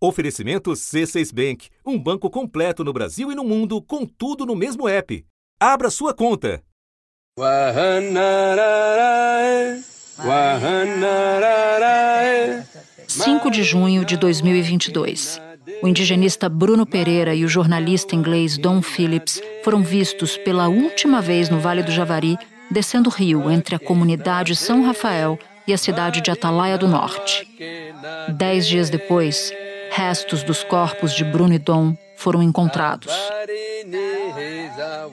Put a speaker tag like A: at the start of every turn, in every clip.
A: Oferecimento C6 Bank, um banco completo no Brasil e no mundo, com tudo no mesmo app. Abra sua conta.
B: 5 de junho de 2022. O indigenista Bruno Pereira e o jornalista inglês Don Phillips foram vistos pela última vez no Vale do Javari, descendo o rio entre a comunidade São Rafael e a cidade de Atalaia do Norte. Dez dias depois, restos dos corpos de Bruno e Dom foram encontrados.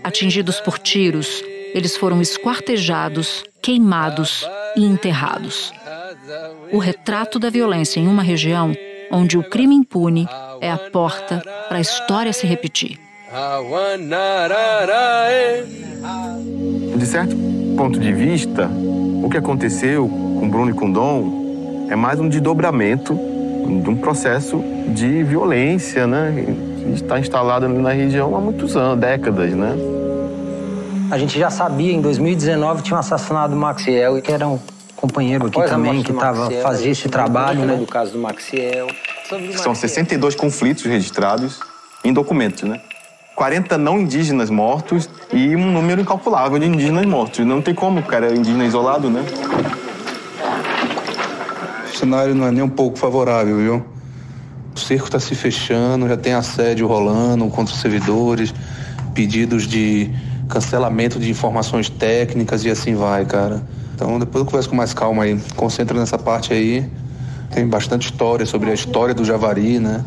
B: Atingidos por tiros, eles foram esquartejados, queimados e enterrados. O retrato da violência em uma região onde o crime impune é a porta para a história se repetir.
C: De certo ponto de vista, o que aconteceu com Bruno e com Dom é mais um desdobramento de um processo de violência, né? Que está instalado na região há muitos anos, décadas, né?
D: A gente já sabia, em 2019 tinha assassinado do Maxiel, que era um companheiro aqui Após também, que tava, fazia esse trabalho, né? Do caso do Maxiel.
C: São 62 conflitos registrados em documentos, né? 40 não indígenas mortos e um número incalculável de indígenas mortos. Não tem como, cara, indígena isolado, né?
E: O cenário não é nem um pouco favorável, viu? O cerco está se fechando, já tem assédio rolando contra os servidores, pedidos de cancelamento de informações técnicas e assim vai, cara. Então depois eu converso com mais calma aí. Concentra nessa parte aí. Tem bastante história sobre a história do Javari, né?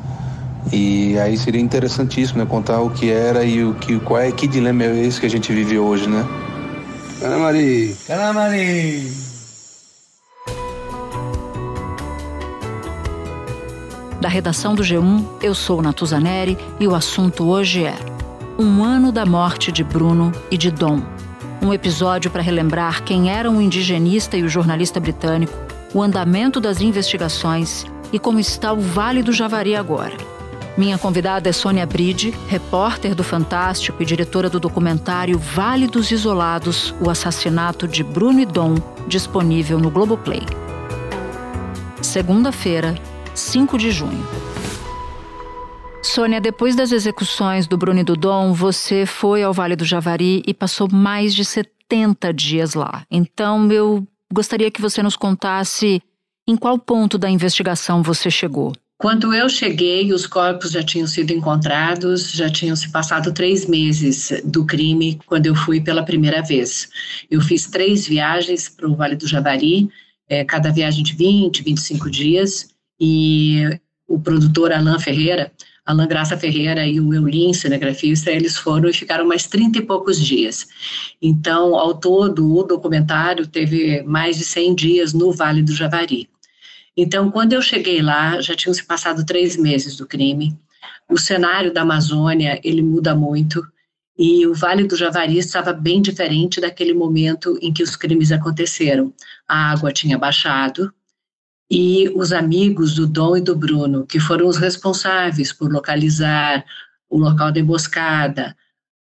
E: E aí seria interessantíssimo, né? Contar o que era e o que, qual é, que dilema é esse que a gente vive hoje, né?
D: Canamari! Canamari!
B: Da redação do G1, eu sou Natuzaneri e o assunto hoje é Um ano da morte de Bruno e de Dom. Um episódio para relembrar quem eram o indigenista e o jornalista britânico, o andamento das investigações e como está o Vale do Javari agora. Minha convidada é Sônia Bride, repórter do Fantástico e diretora do documentário Vale dos Isolados O Assassinato de Bruno e Dom, disponível no Globoplay. Segunda-feira, 5 de junho. Sônia, depois das execuções do Bruno e do Dom, você foi ao Vale do Javari e passou mais de 70 dias lá. Então, eu gostaria que você nos contasse em qual ponto da investigação você chegou.
F: Quando eu cheguei, os corpos já tinham sido encontrados, já tinham se passado três meses do crime quando eu fui pela primeira vez. Eu fiz três viagens para o Vale do Javari, é, cada viagem de 20, 25 dias, e o produtor Alain Ferreira, Alain Graça Ferreira e o Eulin, cinegrafista, eles foram e ficaram mais 30 e poucos dias. Então, ao todo, o documentário teve mais de 100 dias no Vale do Javari. Então, quando eu cheguei lá, já tinham se passado três meses do crime. O cenário da Amazônia ele muda muito e o Vale do Javari estava bem diferente daquele momento em que os crimes aconteceram. A água tinha baixado e os amigos do Dom e do Bruno, que foram os responsáveis por localizar o local da emboscada,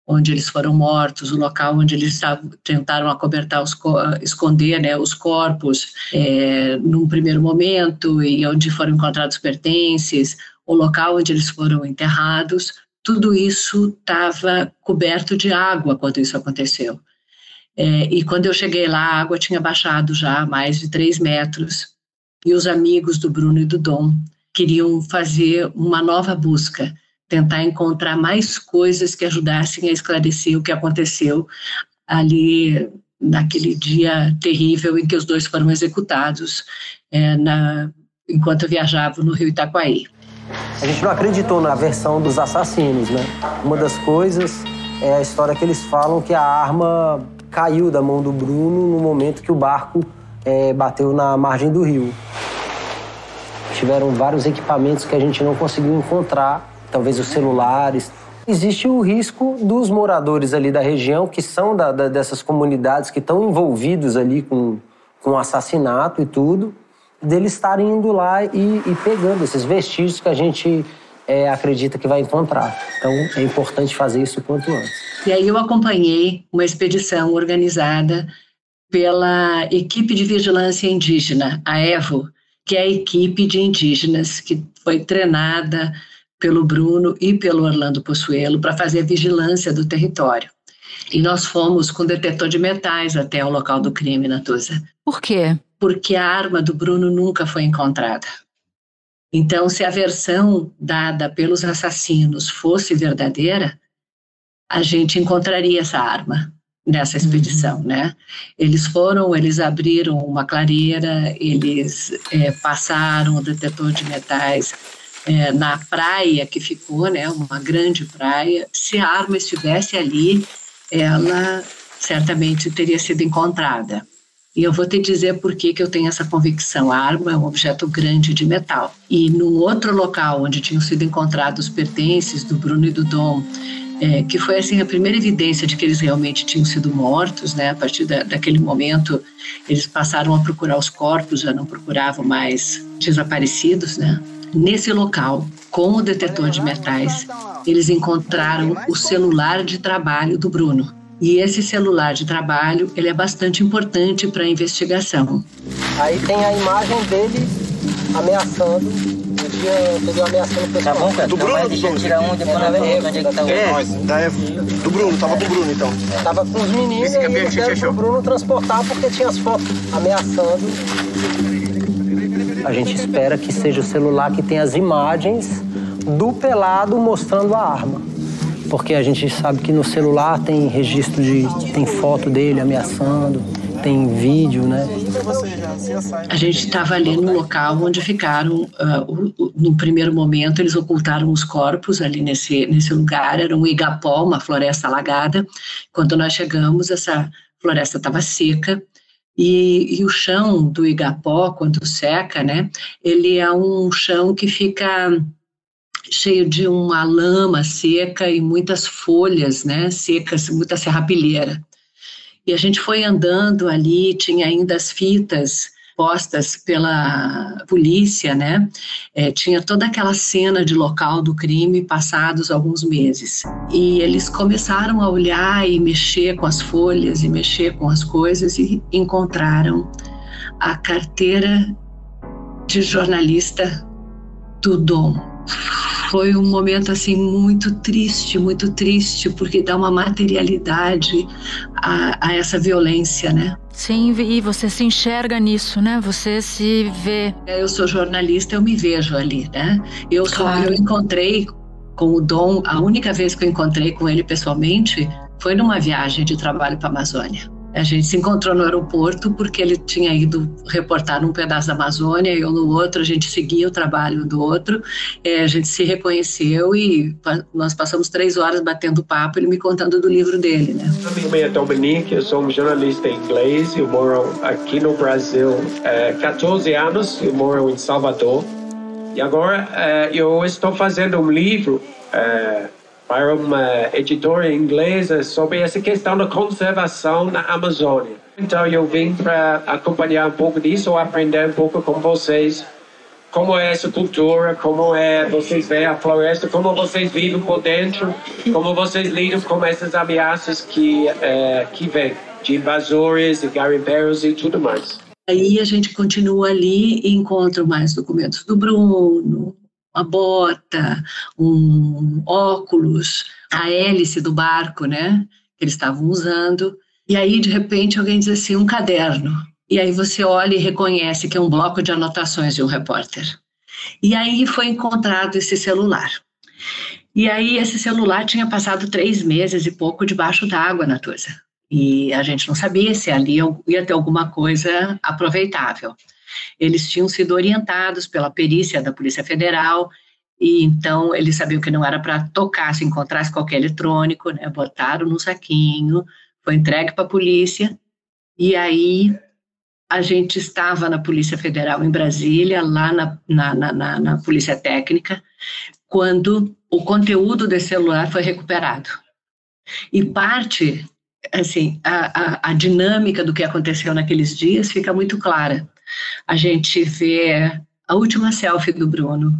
F: onde eles foram mortos, o local onde eles tentaram acobertar, os, esconder né, os corpos é, num primeiro momento e onde foram encontrados pertences, o local onde eles foram enterrados, tudo isso estava coberto de água quando isso aconteceu. É, e quando eu cheguei lá, a água tinha baixado já mais de três metros e os amigos do Bruno e do Dom queriam fazer uma nova busca tentar encontrar mais coisas que ajudassem a esclarecer o que aconteceu ali naquele dia terrível em que os dois foram executados é, na, enquanto viajavam no Rio Itaquaí.
D: A gente não acreditou na versão dos assassinos, né? Uma das coisas é a história que eles falam que a arma caiu da mão do Bruno no momento que o barco é, bateu na margem do rio. Tiveram vários equipamentos que a gente não conseguiu encontrar talvez os celulares. Existe o risco dos moradores ali da região, que são da, da, dessas comunidades que estão envolvidos ali com, com assassinato e tudo, deles estarem indo lá e, e pegando esses vestígios que a gente é, acredita que vai encontrar. Então é importante fazer isso o quanto antes.
F: E aí eu acompanhei uma expedição organizada pela equipe de vigilância indígena, a EVO, que é a equipe de indígenas que foi treinada pelo Bruno e pelo Orlando Possuelo para fazer a vigilância do território. E nós fomos com detetor de metais até o local do crime, Natuza.
B: Por quê?
F: Porque a arma do Bruno nunca foi encontrada. Então, se a versão dada pelos assassinos fosse verdadeira, a gente encontraria essa arma nessa expedição, uhum. né? Eles foram, eles abriram uma clareira, eles é, passaram o detetor de metais é, na praia que ficou, né? Uma grande praia. Se a arma estivesse ali, ela certamente teria sido encontrada. E eu vou te dizer por que, que eu tenho essa convicção. A arma é um objeto grande de metal. E no outro local onde tinham sido encontrados os pertences do Bruno e do Dom, é, que foi assim a primeira evidência de que eles realmente tinham sido mortos, né? A partir da, daquele momento, eles passaram a procurar os corpos, já não procuravam mais desaparecidos, né? Nesse local, com o detetor de metais, eles encontraram o celular de trabalho do Bruno. E esse celular de trabalho, ele é bastante importante para a investigação.
D: Aí tem a imagem dele ameaçando o pessoal.
G: Tá bom, cara?
H: Do Bruno do Bruno?
G: Tira um, depois nós vemos onde é que tá o
H: É, do Bruno, tava com o Bruno então.
D: Tava com os meninos e eles deram pro Bruno transportar porque tinha as fotos ameaçando. A gente espera que seja o celular que tem as imagens do pelado mostrando a arma. Porque a gente sabe que no celular tem registro de. tem foto dele ameaçando, tem vídeo, né?
F: A gente estava ali no local onde ficaram, uh, no primeiro momento, eles ocultaram os corpos ali nesse, nesse lugar, era um igapó, uma floresta alagada. Quando nós chegamos, essa floresta estava seca, e, e, o chão do igapó, quando seca, né, ele é um chão que fica cheio de uma lama seca e muitas folhas, né, secas, muita serrapilheira. E a gente foi andando ali, tinha ainda as fitas postas pela polícia, né? É, tinha toda aquela cena de local do crime passados alguns meses. E eles começaram a olhar e mexer com as folhas e mexer com as coisas e encontraram a carteira de jornalista do Dom foi um momento assim muito triste, muito triste, porque dá uma materialidade a, a essa violência, né?
B: Sim, e você se enxerga nisso, né? Você se vê.
F: Eu sou jornalista, eu me vejo ali, né? Eu sou, claro. eu encontrei com o Dom, a única vez que eu encontrei com ele pessoalmente foi numa viagem de trabalho para a Amazônia. A gente se encontrou no aeroporto porque ele tinha ido reportar num pedaço da Amazônia eu no outro, a gente seguia o trabalho do outro, é, a gente se reconheceu e nós passamos três horas batendo papo, ele me contando do livro dele, né?
I: Meu nome é Dominique, eu sou um jornalista inglês, eu moro aqui no Brasil há 14 anos, eu moro em Salvador e agora é, eu estou fazendo um livro é, para uma editora inglesa sobre essa questão da conservação na Amazônia. Então eu vim para acompanhar um pouco disso, aprender um pouco com vocês como é essa cultura, como é vocês veem a floresta, como vocês vivem por dentro, como vocês lidam com essas ameaças que é, que vêm de invasores, de garimpeiros e tudo mais.
F: Aí a gente continua ali e encontra mais documentos do Bruno, uma bota, um óculos, a hélice do barco, né? Que eles estavam usando. E aí, de repente, alguém diz assim: um caderno. E aí você olha e reconhece que é um bloco de anotações de um repórter. E aí foi encontrado esse celular. E aí esse celular tinha passado três meses e pouco debaixo d'água, Natuza. E a gente não sabia se ali ia ter alguma coisa aproveitável. Eles tinham sido orientados pela perícia da Polícia Federal, e então eles sabiam que não era para tocar, se encontrasse qualquer eletrônico, né? Botaram no saquinho, foi entregue para a polícia, e aí a gente estava na Polícia Federal em Brasília, lá na, na, na, na Polícia Técnica, quando o conteúdo desse celular foi recuperado. E parte, assim, a, a, a dinâmica do que aconteceu naqueles dias fica muito clara. A gente vê a última selfie do Bruno,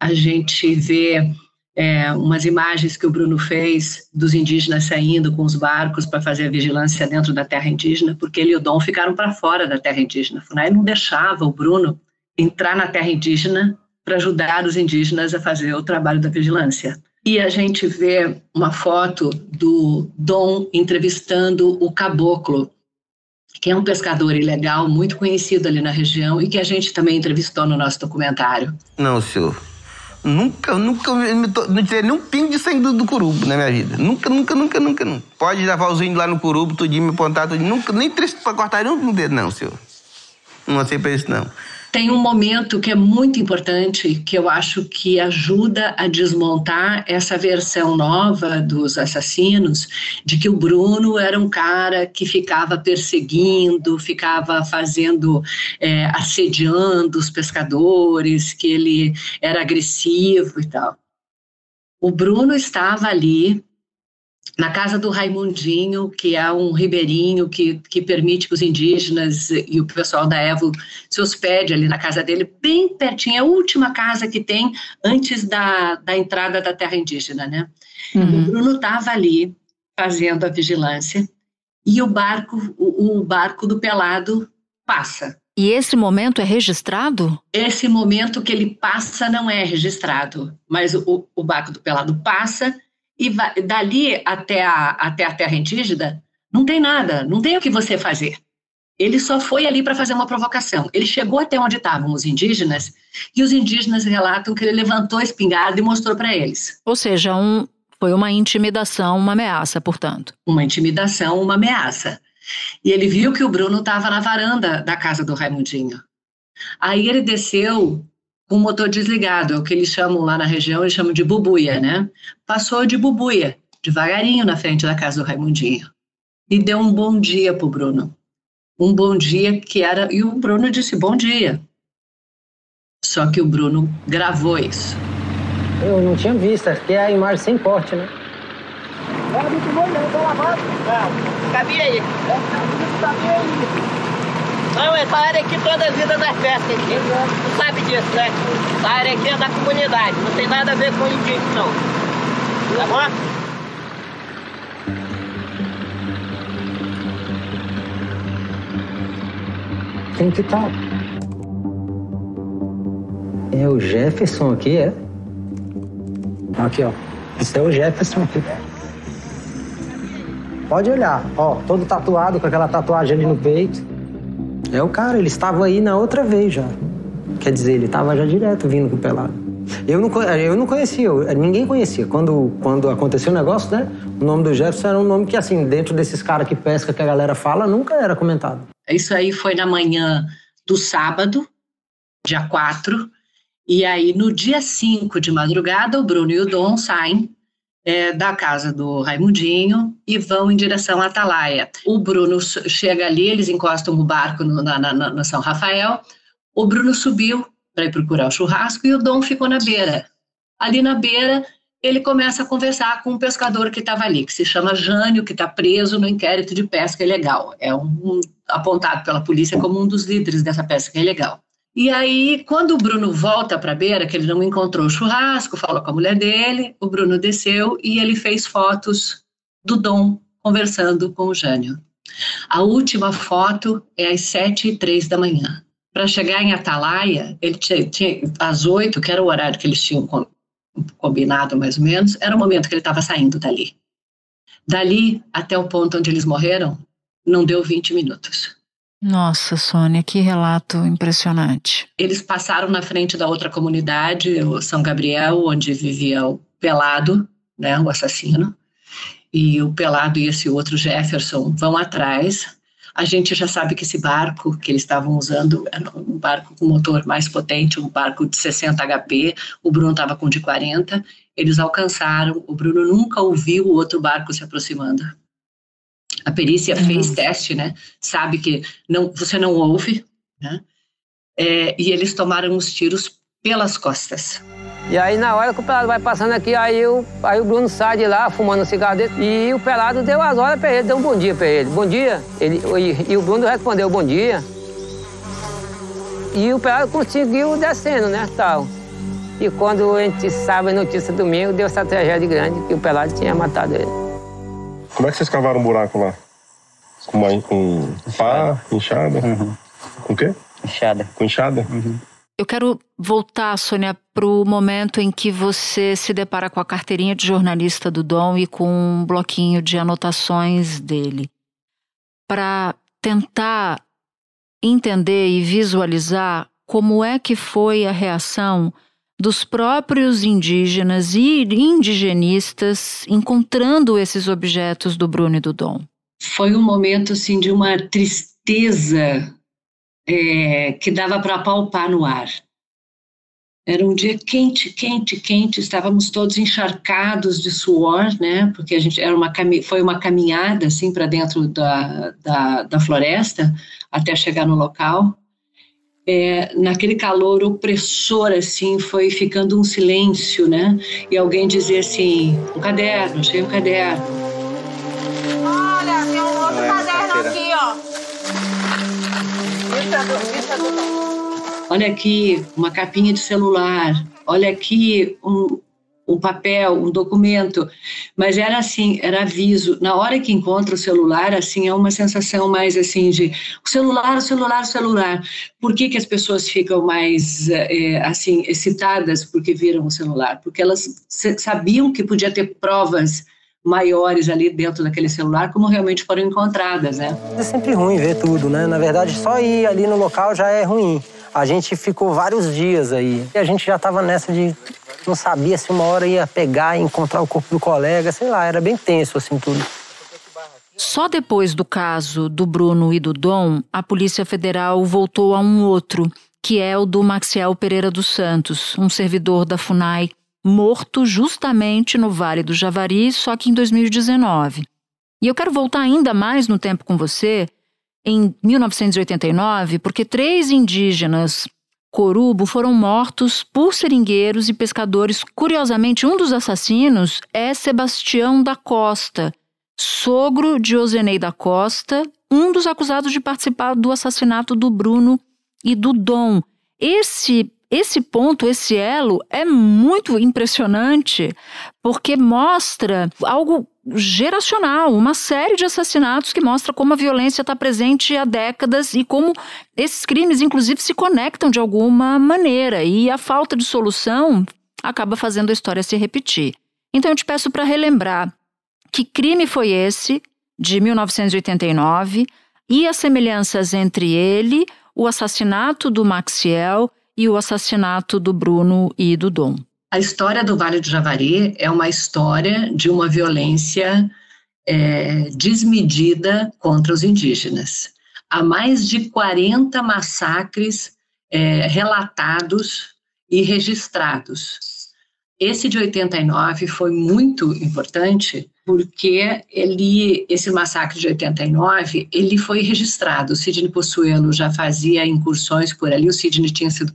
F: a gente vê é, umas imagens que o Bruno fez dos indígenas saindo com os barcos para fazer a vigilância dentro da terra indígena, porque ele e o Dom ficaram para fora da terra indígena. FUNAI não deixava o Bruno entrar na terra indígena para ajudar os indígenas a fazer o trabalho da vigilância. E a gente vê uma foto do Dom entrevistando o caboclo, que é um pescador ilegal muito conhecido ali na região e que a gente também entrevistou no nosso documentário.
J: Não, senhor. Nunca, nunca, não tirei nem um pingo de sangue do, curubo na minha vida. Nunca, nunca, nunca, nunca, nunca. Pode levar os índios lá no curubo, tudinho, me apontar, tudinho. Nunca, nem três pra cortar nenhum dedo, não, senhor. Não aceito isso, não.
F: Tem um momento que é muito importante, que eu acho que ajuda a desmontar essa versão nova dos assassinos, de que o Bruno era um cara que ficava perseguindo, ficava fazendo, é, assediando os pescadores, que ele era agressivo e tal. O Bruno estava ali na casa do Raimundinho, que é um ribeirinho que, que permite que os indígenas e o pessoal da Evo se hospede ali na casa dele, bem pertinho, é a última casa que tem antes da, da entrada da terra indígena, né? Uhum. O Bruno estava ali fazendo a vigilância e o barco, o, o barco do Pelado passa.
B: E esse momento é registrado?
F: Esse momento que ele passa não é registrado, mas o, o barco do Pelado passa e vai, dali até a, até a terra indígena, não tem nada, não tem o que você fazer. Ele só foi ali para fazer uma provocação. Ele chegou até onde estavam os indígenas e os indígenas relatam que ele levantou a espingarda e mostrou para eles.
B: Ou seja, um, foi uma intimidação, uma ameaça, portanto.
F: Uma intimidação, uma ameaça. E ele viu que o Bruno estava na varanda da casa do Raimundinho. Aí ele desceu com o motor desligado, é o que eles chamam lá na região, eles chamam de bubuia, né? Passou de bubuia, devagarinho na frente da casa do Raimundinho. E deu um bom dia pro Bruno. Um bom dia que era. E o Bruno disse bom dia. Só que o Bruno gravou isso.
D: Eu não tinha visto, aqui é a imagem sem corte, né?
G: É muito bom, não, tá lavado? Não, cabia aí. É, cabia aí. Não, essa área aqui toda a vida das pescas aqui. Tu sabe disso, né? Essa área aqui é da comunidade, não tem nada a ver com indígena, não. Tá bom?
D: Quem que tá? É o Jefferson aqui, é? Aqui, ó. Esse é o Jefferson aqui. Pode olhar, ó, todo tatuado com aquela tatuagem ali no peito. É o cara, ele estava aí na outra vez já. Quer dizer, ele estava já direto vindo com o pelado. Eu não, eu não conhecia, ninguém conhecia. Quando, quando aconteceu o negócio, né? O nome do Jefferson era um nome que, assim, dentro desses caras que pesca que a galera fala, nunca era comentado.
F: Isso aí foi na manhã do sábado, dia 4. E aí, no dia 5 de madrugada, o Bruno e o Dom saem é, da casa do Raimundinho e vão em direção à Atalaia. O Bruno chega ali, eles encostam o barco no, na, na, na São Rafael. O Bruno subiu para ir procurar o churrasco e o Dom ficou na beira. Ali na beira, ele começa a conversar com um pescador que estava ali, que se chama Jânio, que está preso no inquérito de pesca ilegal. É um, um, apontado pela polícia como um dos líderes dessa pesca ilegal. E aí, quando o Bruno volta para a beira, que ele não encontrou o churrasco, falou com a mulher dele, o Bruno desceu e ele fez fotos do Dom conversando com o Jânio. A última foto é às sete e três da manhã. Para chegar em Atalaia, ele tinha, tinha às oito, que era o horário que eles tinham combinado mais ou menos, era o momento que ele estava saindo dali. Dali até o ponto onde eles morreram, não deu 20 minutos.
B: Nossa, Sônia, que relato impressionante.
F: Eles passaram na frente da outra comunidade, o São Gabriel, onde vivia o Pelado, né, o assassino, e o Pelado e esse outro Jefferson vão atrás. A gente já sabe que esse barco que eles estavam usando era um barco com motor mais potente, um barco de 60 HP, o Bruno estava com de 40. Eles alcançaram, o Bruno nunca ouviu o outro barco se aproximando. A perícia uhum. fez teste, né? Sabe que não, você não ouve, né? É, e eles tomaram os tiros pelas costas.
D: E aí, na hora que o pelado vai passando aqui, aí o, aí o Bruno sai de lá, fumando um cigarro dele, e o pelado deu as horas para ele, deu um bom dia para ele. Bom dia. Ele, e, e, o Bruno respondeu bom dia. E o pelado conseguiu descendo, né, tal. E quando a gente sabe a notícia domingo, deu essa tragédia grande, que o pelado tinha matado ele.
C: Como é que vocês cavaram um buraco lá? Com, uma, com pá, enxada? Uhum. Com o quê?
G: Enxada.
C: Com enxada?
G: Uhum.
B: Eu quero voltar, Sônia, para o momento em que você se depara com a carteirinha de jornalista do Dom e com um bloquinho de anotações dele. Para tentar entender e visualizar como é que foi a reação dos próprios indígenas e indigenistas encontrando esses objetos do Bruno e do Dom.
F: Foi um momento assim de uma tristeza é, que dava para palpar no ar. Era um dia quente, quente, quente. Estávamos todos encharcados de suor, né? Porque a gente era uma foi uma caminhada assim para dentro da, da, da, floresta até chegar no local. É, naquele calor opressor assim, foi ficando um silêncio, né? E alguém dizia assim: um caderno, achei um caderno.
K: Olha, tem um outro é, caderno aqui, ó.
F: Olha aqui uma capinha de celular, olha aqui um, um papel, um documento, mas era assim, era aviso. Na hora que encontra o celular, assim, é uma sensação mais assim de celular, celular, celular. Por que, que as pessoas ficam mais é, assim excitadas porque viram o celular? Porque elas sabiam que podia ter provas maiores ali dentro daquele celular, como realmente foram encontradas, né?
D: É sempre ruim ver tudo, né? Na verdade, só ir ali no local já é ruim. A gente ficou vários dias aí. E a gente já estava nessa de não sabia se uma hora ia pegar e encontrar o corpo do colega, sei lá, era bem tenso assim tudo.
B: Só depois do caso do Bruno e do Dom, a Polícia Federal voltou a um outro, que é o do Maxiel Pereira dos Santos, um servidor da FUNAI morto justamente no Vale do Javari, só que em 2019. E eu quero voltar ainda mais no tempo com você, em 1989, porque três indígenas corubo foram mortos por seringueiros e pescadores. Curiosamente, um dos assassinos é Sebastião da Costa, sogro de Ozenei da Costa, um dos acusados de participar do assassinato do Bruno e do Dom. Esse esse ponto, esse elo é muito impressionante porque mostra algo geracional, uma série de assassinatos que mostra como a violência está presente há décadas e como esses crimes, inclusive, se conectam de alguma maneira e a falta de solução acaba fazendo a história se repetir. Então eu te peço para relembrar que crime foi esse de 1989 e as semelhanças entre ele, o assassinato do Maxiel e o assassinato do Bruno e do Dom.
F: A história do Vale do Javari é uma história de uma violência é, desmedida contra os indígenas. Há mais de 40 massacres é, relatados e registrados. Esse de 89 foi muito importante porque ele, esse massacre de 89, ele foi registrado. O Sidney Possuelo já fazia incursões por ali, o Sidney tinha sido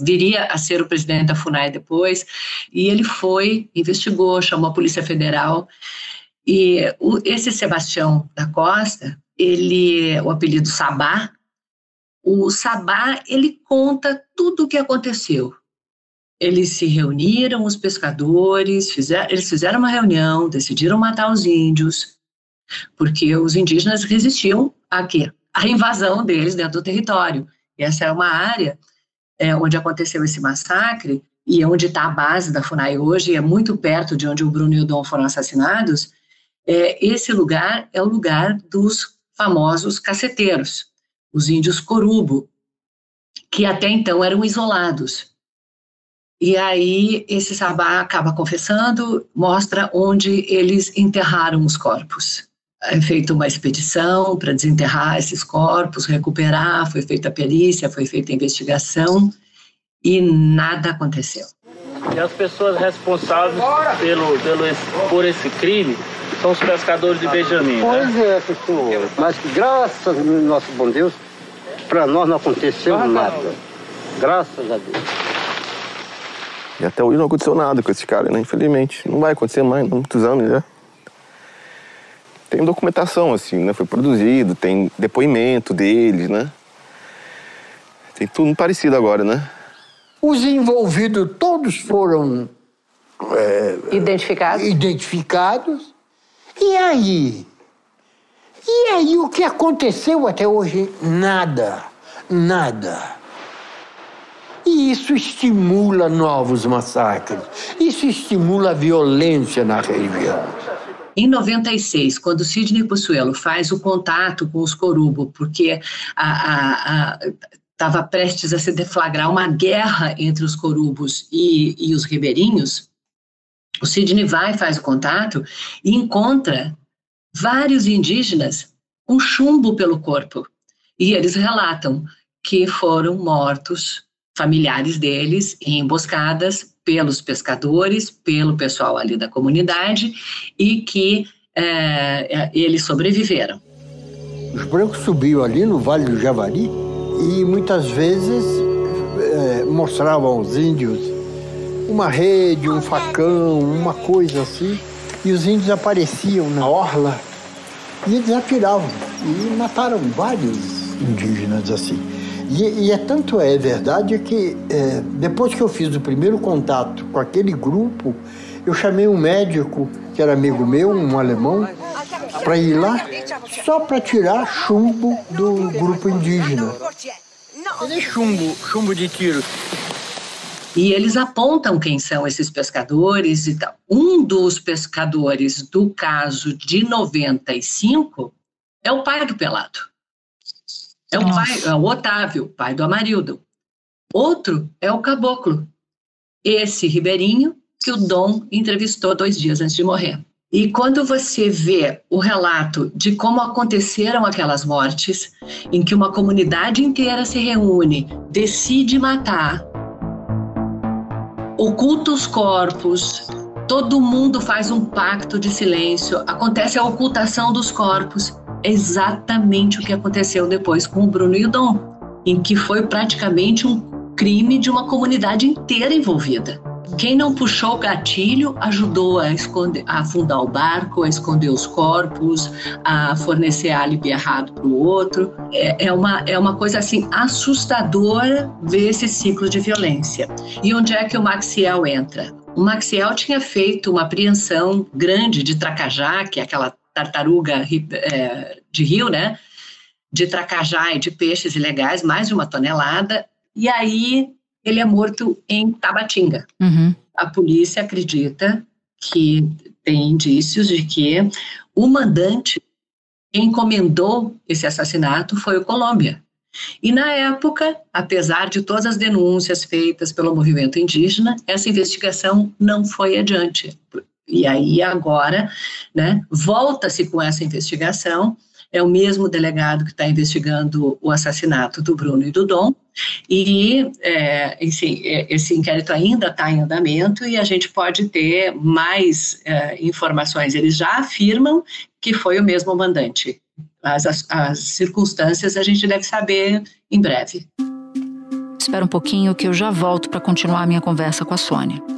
F: viria a ser o presidente da FUNAI depois, e ele foi, investigou, chamou a Polícia Federal, e o, esse Sebastião da Costa, ele, o apelido Sabá, o Sabá, ele conta tudo o que aconteceu, eles se reuniram, os pescadores, fizeram, eles fizeram uma reunião, decidiram matar os índios, porque os indígenas resistiam a quê? A invasão deles dentro do território. E essa é uma área é, onde aconteceu esse massacre e onde está a base da FUNAI hoje, é muito perto de onde o Bruno e o Dom foram assassinados. É, esse lugar é o lugar dos famosos caceteiros, os índios corubo, que até então eram isolados. E aí esse sabá acaba confessando, mostra onde eles enterraram os corpos. É feita uma expedição para desenterrar esses corpos, recuperar, foi feita a perícia, foi feita a investigação e nada aconteceu.
L: E as pessoas responsáveis pelo, pelo, por esse crime são os pescadores de Benjamin.
M: Né? Pois
L: né?
M: é, pessoal. Mas graças ao nosso bom Deus, para nós não aconteceu nada. Graças a Deus.
C: E até hoje não aconteceu nada com esse cara, né? Infelizmente. Não vai acontecer mais, não, muitos anos já. Tem documentação, assim, né? Foi produzido, tem depoimento deles, né? Tem tudo parecido agora, né?
M: Os envolvidos todos foram
F: é, identificados.
M: identificados. E aí? E aí o que aconteceu até hoje? Nada. Nada.
N: E isso estimula novos massacres, isso estimula a violência na região.
F: Em 96, quando Sidney Possuelo faz o contato com os Corubo, porque estava prestes a se deflagrar uma guerra entre os Corubos e, e os ribeirinhos, o Sidney vai, faz o contato e encontra vários indígenas com chumbo pelo corpo. E eles relatam que foram mortos familiares deles em emboscadas pelos pescadores, pelo pessoal ali da comunidade e que é, eles sobreviveram.
N: Os brancos subiam ali no Vale do Javari e muitas vezes é, mostravam aos índios uma rede, um facão, uma coisa assim, e os índios apareciam na orla e eles atiravam e mataram vários indígenas assim. E, e é tanto é verdade que é, depois que eu fiz o primeiro contato com aquele grupo, eu chamei um médico que era amigo meu, um alemão, para ir lá só para tirar chumbo do grupo indígena. Cadê chumbo, chumbo de tiro?
F: E eles apontam quem são esses pescadores e tal. Um dos pescadores do caso de 95 é o pai do Pelado. É o Nossa. pai, é o Otávio, pai do Amarildo. Outro é o Caboclo, esse ribeirinho que o Dom entrevistou dois dias antes de morrer. E quando você vê o relato de como aconteceram aquelas mortes, em que uma comunidade inteira se reúne, decide matar, oculta os corpos, todo mundo faz um pacto de silêncio, acontece a ocultação dos corpos exatamente o que aconteceu depois com o Bruno e o Dom, em que foi praticamente um crime de uma comunidade inteira envolvida. Quem não puxou o gatilho ajudou a, esconder, a afundar o barco, a esconder os corpos, a fornecer álibi errado para o outro. É, é, uma, é uma coisa assim assustadora ver esse ciclo de violência. E onde é que o Maxiel entra? O Maxiel tinha feito uma apreensão grande de Tracajá, que é aquela tartaruga é, de rio, né? De tracajá e de peixes ilegais, mais de uma tonelada. E aí ele é morto em Tabatinga. Uhum. A polícia acredita que tem indícios de que o mandante que encomendou esse assassinato foi o Colômbia. E na época, apesar de todas as denúncias feitas pelo movimento indígena, essa investigação não foi adiante, e aí agora, né, volta-se com essa investigação, é o mesmo delegado que está investigando o assassinato do Bruno e do Dom, e é, enfim, é, esse inquérito ainda está em andamento e a gente pode ter mais é, informações. Eles já afirmam que foi o mesmo mandante. As, as, as circunstâncias a gente deve saber em breve.
B: Espera um pouquinho que eu já volto para continuar a minha conversa com a Sônia.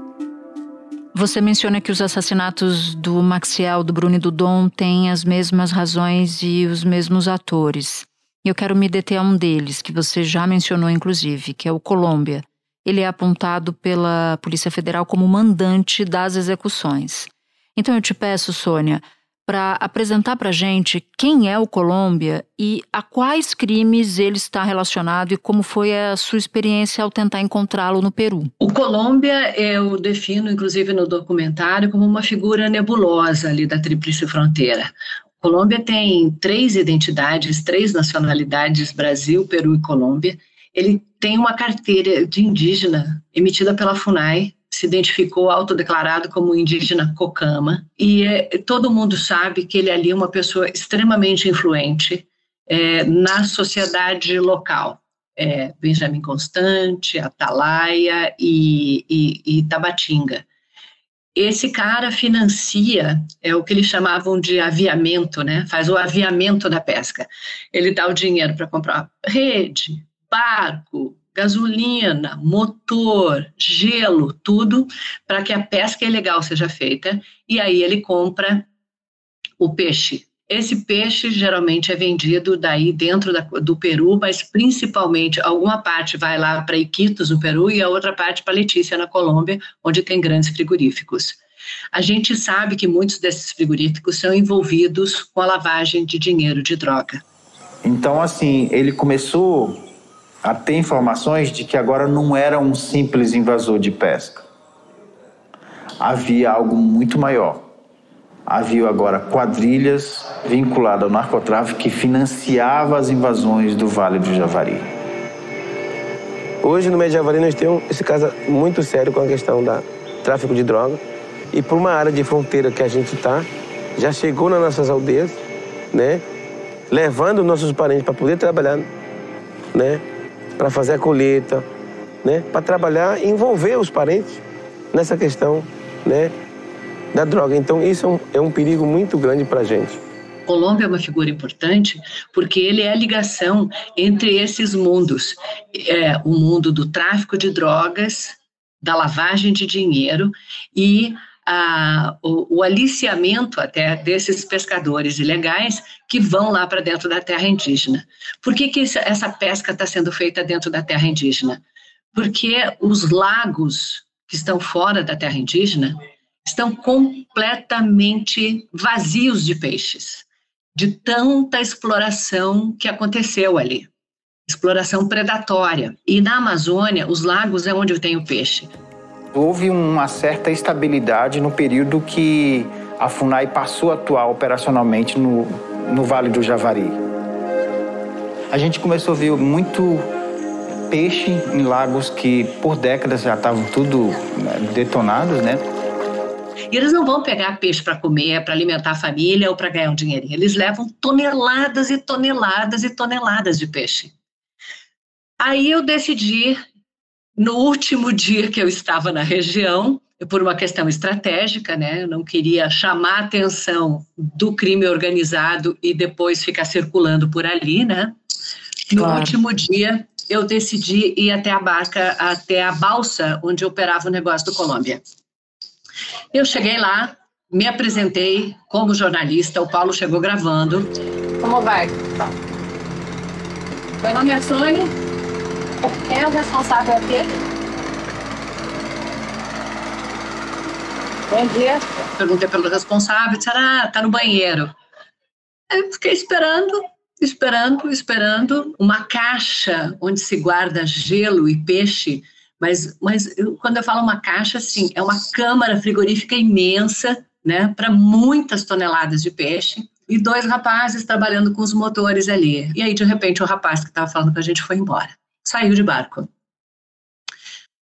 B: Você menciona que os assassinatos do Maxiel, do Bruno e do Dom têm as mesmas razões e os mesmos atores. Eu quero me deter a um deles, que você já mencionou inclusive, que é o Colômbia. Ele é apontado pela Polícia Federal como mandante das execuções. Então eu te peço, Sônia, para apresentar para a gente quem é o Colômbia e a quais crimes ele está relacionado e como foi a sua experiência ao tentar encontrá-lo no Peru.
F: O Colômbia eu defino, inclusive no documentário, como uma figura nebulosa ali da Tríplice Fronteira. Colômbia tem três identidades, três nacionalidades: Brasil, Peru e Colômbia. Ele tem uma carteira de indígena emitida pela FUNAI, se identificou autodeclarado como indígena Cocama, e é, todo mundo sabe que ele ali é uma pessoa extremamente influente é, na sociedade local. É, Benjamin Constante, Atalaia e, e, e Tabatinga. Esse cara financia é o que eles chamavam de aviamento, né? Faz o aviamento da pesca. Ele dá o dinheiro para comprar rede, barco, gasolina, motor, gelo, tudo para que a pesca ilegal seja feita. E aí ele compra o peixe. Esse peixe geralmente é vendido daí dentro da, do Peru, mas principalmente alguma parte vai lá para Iquitos, no Peru, e a outra parte para Letícia, na Colômbia, onde tem grandes frigoríficos. A gente sabe que muitos desses frigoríficos são envolvidos com a lavagem de dinheiro de droga.
O: Então, assim, ele começou a ter informações de que agora não era um simples invasor de pesca. Havia algo muito maior. Havia agora quadrilhas vinculadas ao narcotráfico que financiava as invasões do Vale do Javari.
D: Hoje no de Javari nós temos esse caso muito sério com a questão da tráfico de droga e por uma área de fronteira que a gente está, já chegou nas nossas aldeias, né? Levando nossos parentes para poder trabalhar, né? Para fazer a colheita, né? Para trabalhar e envolver os parentes nessa questão, né? Da droga. Então isso é um, é um perigo muito grande para a gente.
F: Colômbia é uma figura importante porque ele é a ligação entre esses mundos, é, o mundo do tráfico de drogas, da lavagem de dinheiro e a, o, o, aliciamento até desses pescadores ilegais que vão lá para dentro da terra indígena. Por que, que essa pesca está sendo feita dentro da terra indígena? Porque os lagos que estão fora da terra indígena estão completamente vazios de peixes, de tanta exploração que aconteceu ali. Exploração predatória. E na Amazônia, os lagos é onde tem o peixe.
O: Houve uma certa estabilidade no período que a FUNAI passou a atuar operacionalmente no, no Vale do Javari. A gente começou a ver muito peixe em lagos que por décadas já estavam tudo né, detonados, né?
F: E eles não vão pegar peixe para comer, para alimentar a família ou para ganhar um dinheirinho. Eles levam toneladas e toneladas e toneladas de peixe. Aí eu decidi no último dia que eu estava na região, por uma questão estratégica, né? Eu não queria chamar a atenção do crime organizado e depois ficar circulando por ali, né? No claro. último dia, eu decidi ir até a barca, até a balsa onde operava o negócio do Colômbia. Eu cheguei lá, me apresentei como jornalista, o Paulo chegou gravando.
K: Como vai? Meu nome é Sônia, é o responsável aqui? Bom dia.
F: Perguntei pelo responsável, disseram, ah, tá no banheiro. Eu fiquei esperando, esperando, esperando uma caixa onde se guarda gelo e peixe, mas, mas eu, quando eu falo uma caixa, assim, é uma câmara frigorífica imensa, né, para muitas toneladas de peixe, e dois rapazes trabalhando com os motores ali. E aí, de repente, o rapaz que estava falando com a gente foi embora saiu de barco.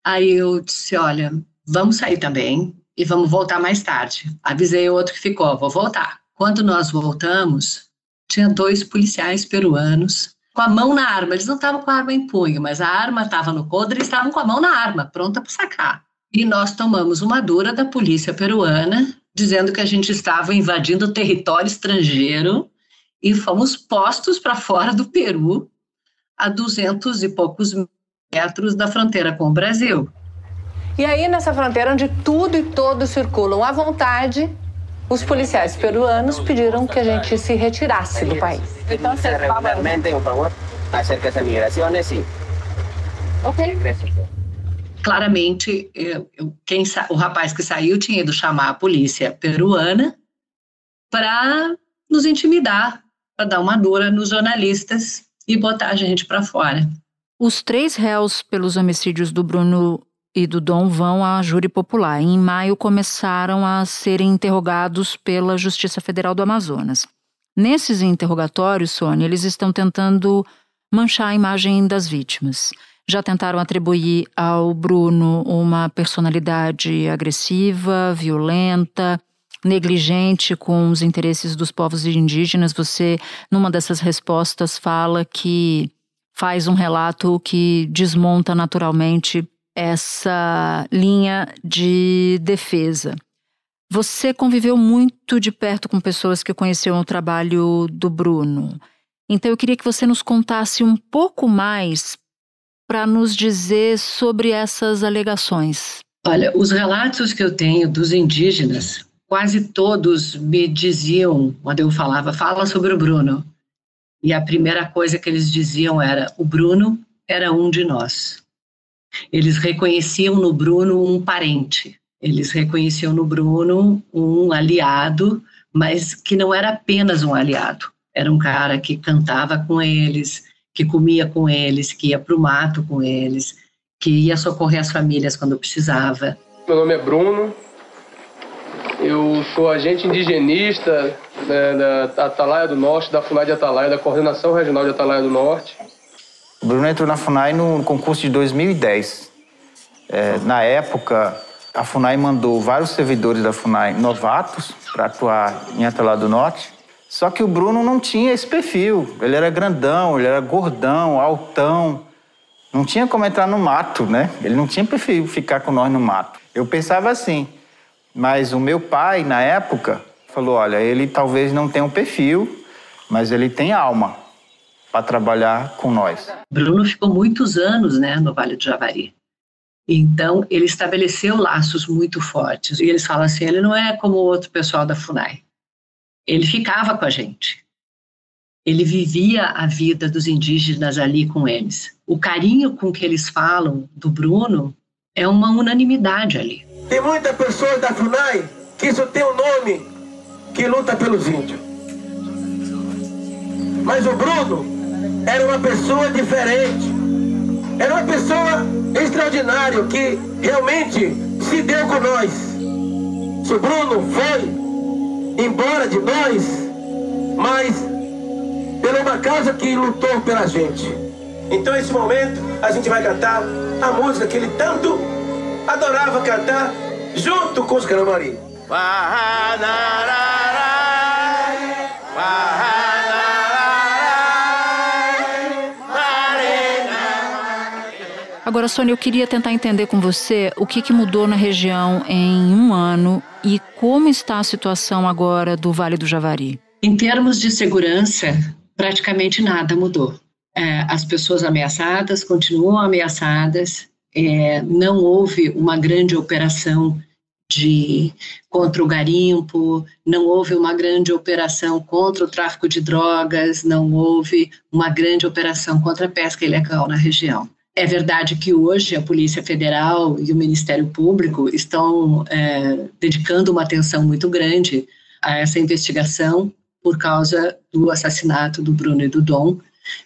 F: Aí eu disse: olha, vamos sair também e vamos voltar mais tarde. Avisei o outro que ficou: vou voltar. Quando nós voltamos, tinha dois policiais peruanos com a mão na arma. Eles não estavam com a arma em punho, mas a arma estava no coldre e estavam com a mão na arma, pronta para sacar. E nós tomamos uma dura da polícia peruana, dizendo que a gente estava invadindo território estrangeiro e fomos postos para fora do Peru a 200 e poucos metros da fronteira com o Brasil.
K: E aí, nessa fronteira onde tudo e todos circulam à vontade, os policiais peruanos pediram que a gente se retirasse do país. Então, regularmente, por favor, acerca
F: essa migração, sim. Ok. Claramente, eu, eu, quem, o rapaz que saiu tinha ido chamar a polícia peruana para nos intimidar, para dar uma dura nos jornalistas e botar a gente para fora.
B: Os três réus pelos homicídios do Bruno e do Dom vão à júri popular. Em maio começaram a serem interrogados pela Justiça Federal do Amazonas. Nesses interrogatórios, Sônia, eles estão tentando manchar a imagem das vítimas. Já tentaram atribuir ao Bruno uma personalidade agressiva, violenta, negligente com os interesses dos povos indígenas. Você, numa dessas respostas, fala que faz um relato que desmonta naturalmente essa linha de defesa. Você conviveu muito de perto com pessoas que conheceram o trabalho do Bruno. Então eu queria que você nos contasse um pouco mais para nos dizer sobre essas alegações?
F: Olha, os relatos que eu tenho dos indígenas, quase todos me diziam, quando eu falava, fala sobre o Bruno. E a primeira coisa que eles diziam era: o Bruno era um de nós. Eles reconheciam no Bruno um parente, eles reconheciam no Bruno um aliado, mas que não era apenas um aliado. Era um cara que cantava com eles, que comia com eles, que ia para o mato com eles, que ia socorrer as famílias quando precisava.
P: Meu nome é Bruno, eu sou agente indigenista né, da Atalaia do Norte, da FUNAI de Atalaia, da Coordenação Regional de Atalaia do Norte.
O: O Bruno entrou na FUNAI no concurso de 2010. É, na época, a FUNAI mandou vários servidores da FUNAI novatos para atuar em Atalaia do Norte. Só que o Bruno não tinha esse perfil. Ele era grandão, ele era gordão, altão. Não tinha como entrar no mato, né? Ele não tinha perfil ficar com nós no mato. Eu pensava assim, mas o meu pai, na época, falou: olha, ele talvez não tenha um perfil, mas ele tem alma para trabalhar com nós.
F: Bruno ficou muitos anos né, no Vale do Javari. Então, ele estabeleceu laços muito fortes. E eles falam assim: ele não é como o outro pessoal da FUNAI. Ele ficava com a gente. Ele vivia a vida dos indígenas ali com eles. O carinho com que eles falam do Bruno é uma unanimidade ali.
Q: Tem muitas pessoas da FUNAI que isso tem um nome que luta pelos índios. Mas o Bruno era uma pessoa diferente. Era uma pessoa extraordinária que realmente se deu com nós. Se o Bruno foi embora de nós, mas pela uma causa que lutou pela gente. Então, nesse momento, a gente vai cantar a música que ele tanto adorava cantar junto com os Caramari.
B: Agora, Sônia, eu queria tentar entender com você o que, que mudou na região em um ano e como está a situação agora do Vale do Javari.
F: Em termos de segurança, praticamente nada mudou. É, as pessoas ameaçadas continuam ameaçadas, é, não houve uma grande operação de contra o garimpo, não houve uma grande operação contra o tráfico de drogas, não houve uma grande operação contra a pesca ilegal na região. É verdade que hoje a Polícia Federal e o Ministério Público estão é, dedicando uma atenção muito grande a essa investigação por causa do assassinato do Bruno e do Dom,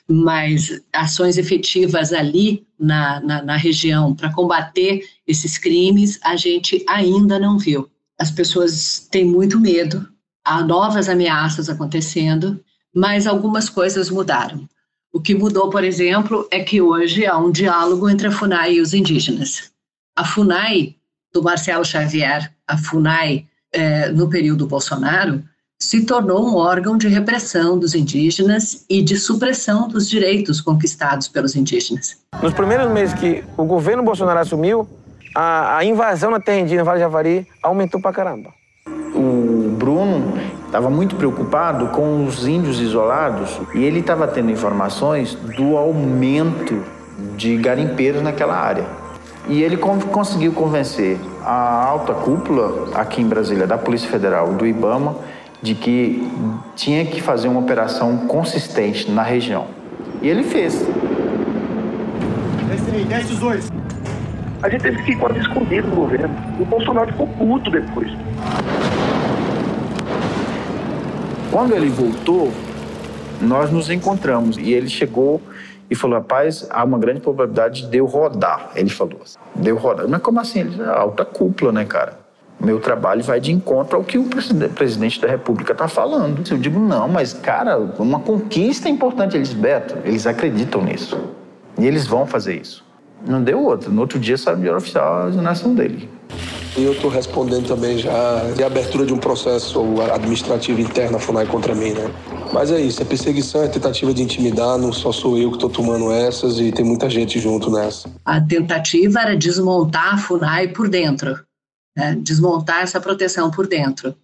F: mas ações efetivas ali na, na, na região para combater esses crimes a gente ainda não viu. As pessoas têm muito medo, há novas ameaças acontecendo, mas algumas coisas mudaram. O que mudou, por exemplo, é que hoje há um diálogo entre a FUNAI e os indígenas. A FUNAI, do Marcelo Xavier, a FUNAI, é, no período Bolsonaro, se tornou um órgão de repressão dos indígenas e de supressão dos direitos conquistados pelos indígenas.
H: Nos primeiros meses que o governo Bolsonaro assumiu, a, a invasão na terra indígena Vale Javari aumentou pra caramba.
O: O Bruno estava muito preocupado com os índios isolados e ele estava tendo informações do aumento de garimpeiros naquela área. E ele conseguiu convencer a alta cúpula aqui em Brasília da Polícia Federal, do IBAMA, de que tinha que fazer uma operação consistente na região. E ele fez.
Q: Desce os dois. A gente teve que ir quase escondido no governo. O Bolsonaro ficou puto depois.
O: Quando ele voltou, nós nos encontramos e ele chegou e falou: Rapaz, há uma grande probabilidade de eu rodar. Ele falou: Deu rodar. Mas como assim? Ele alta cúpula, né, cara? Meu trabalho vai de encontro ao que o presidente da República está falando. Eu digo: Não, mas, cara, uma conquista importante. Eles, Beto, eles acreditam nisso. E eles vão fazer isso. Não deu outra. No outro dia saiu o diário oficial a exoneração dele.
R: E eu estou respondendo também já de abertura de um processo administrativo interno na FUNAI contra mim, né? Mas é isso, é perseguição, é tentativa de intimidar, não só sou eu que estou tomando essas e tem muita gente junto nessa.
F: A tentativa era desmontar a FUNAI por dentro, né? desmontar essa proteção por dentro.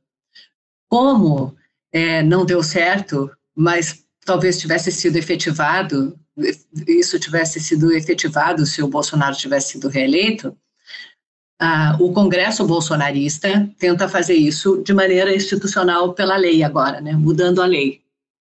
F: Como é, não deu certo, mas talvez tivesse sido efetivado, isso tivesse sido efetivado se o Bolsonaro tivesse sido reeleito, ah, o Congresso bolsonarista tenta fazer isso de maneira institucional pela lei agora, né, mudando a lei.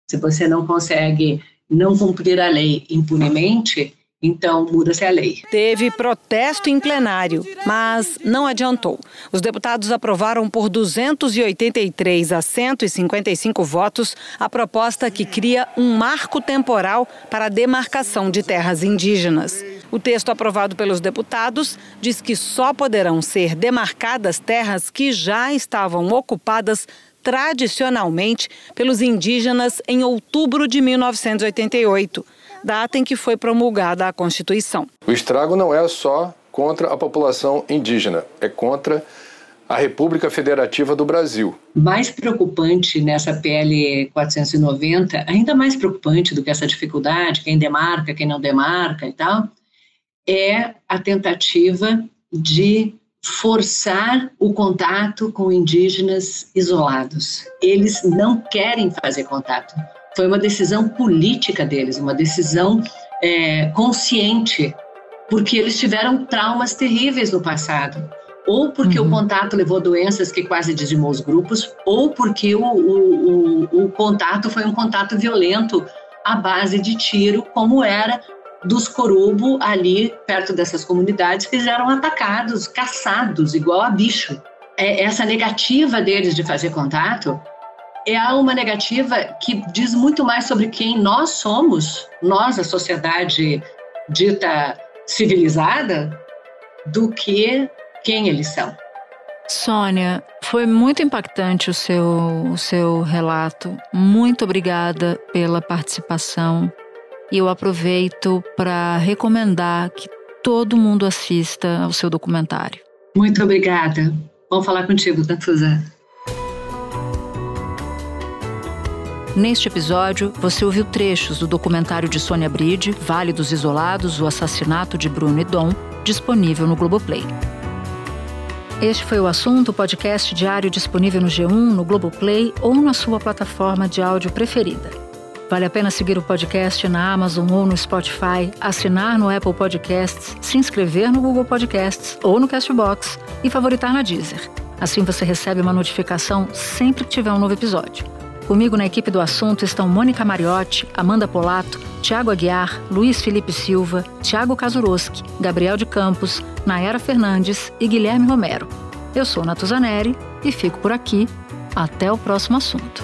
F: Se você não consegue não cumprir a lei impunemente, então, muda-se a lei.
S: Teve protesto em plenário, mas não adiantou. Os deputados aprovaram por 283 a 155 votos a proposta que cria um marco temporal para a demarcação de terras indígenas. O texto aprovado pelos deputados diz que só poderão ser demarcadas terras que já estavam ocupadas tradicionalmente pelos indígenas em outubro de 1988 data em que foi promulgada a Constituição.
T: O estrago não é só contra a população indígena, é contra a República Federativa do Brasil.
F: Mais preocupante nessa PL 490, ainda mais preocupante do que essa dificuldade, quem demarca, quem não demarca e tal, é a tentativa de forçar o contato com indígenas isolados. Eles não querem fazer contato. Foi uma decisão política deles, uma decisão é, consciente, porque eles tiveram traumas terríveis no passado. Ou porque uhum. o contato levou doenças que quase dizimou os grupos, ou porque o, o, o, o contato foi um contato violento à base de tiro, como era dos Corubo ali perto dessas comunidades que eram atacados, caçados, igual a bicho. É, essa negativa deles de fazer contato é uma negativa que diz muito mais sobre quem nós somos, nós, a sociedade dita civilizada, do que quem eles são.
B: Sônia, foi muito impactante o seu, o seu relato. Muito obrigada pela participação. E eu aproveito para recomendar que todo mundo assista ao seu documentário.
F: Muito obrigada. Vamos falar contigo, tá,
B: Neste episódio, você ouviu trechos do documentário de Sônia Bride, Vale dos Isolados, o assassinato de Bruno e Dom, disponível no Globoplay. Este foi o assunto, podcast diário disponível no G1, no Globoplay ou na sua plataforma de áudio preferida. Vale a pena seguir o podcast na Amazon ou no Spotify, assinar no Apple Podcasts, se inscrever no Google Podcasts ou no Castbox e favoritar na Deezer. Assim você recebe uma notificação sempre que tiver um novo episódio. Comigo na equipe do assunto estão Mônica Mariotti, Amanda Polato, Tiago Aguiar, Luiz Felipe Silva, Tiago Kazuroski, Gabriel de Campos, Nayara Fernandes e Guilherme Romero. Eu sou Natuzaneri e fico por aqui. Até o próximo assunto.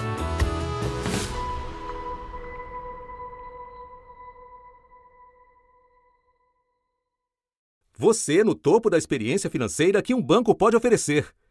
A: Você no topo da experiência financeira que um banco pode oferecer.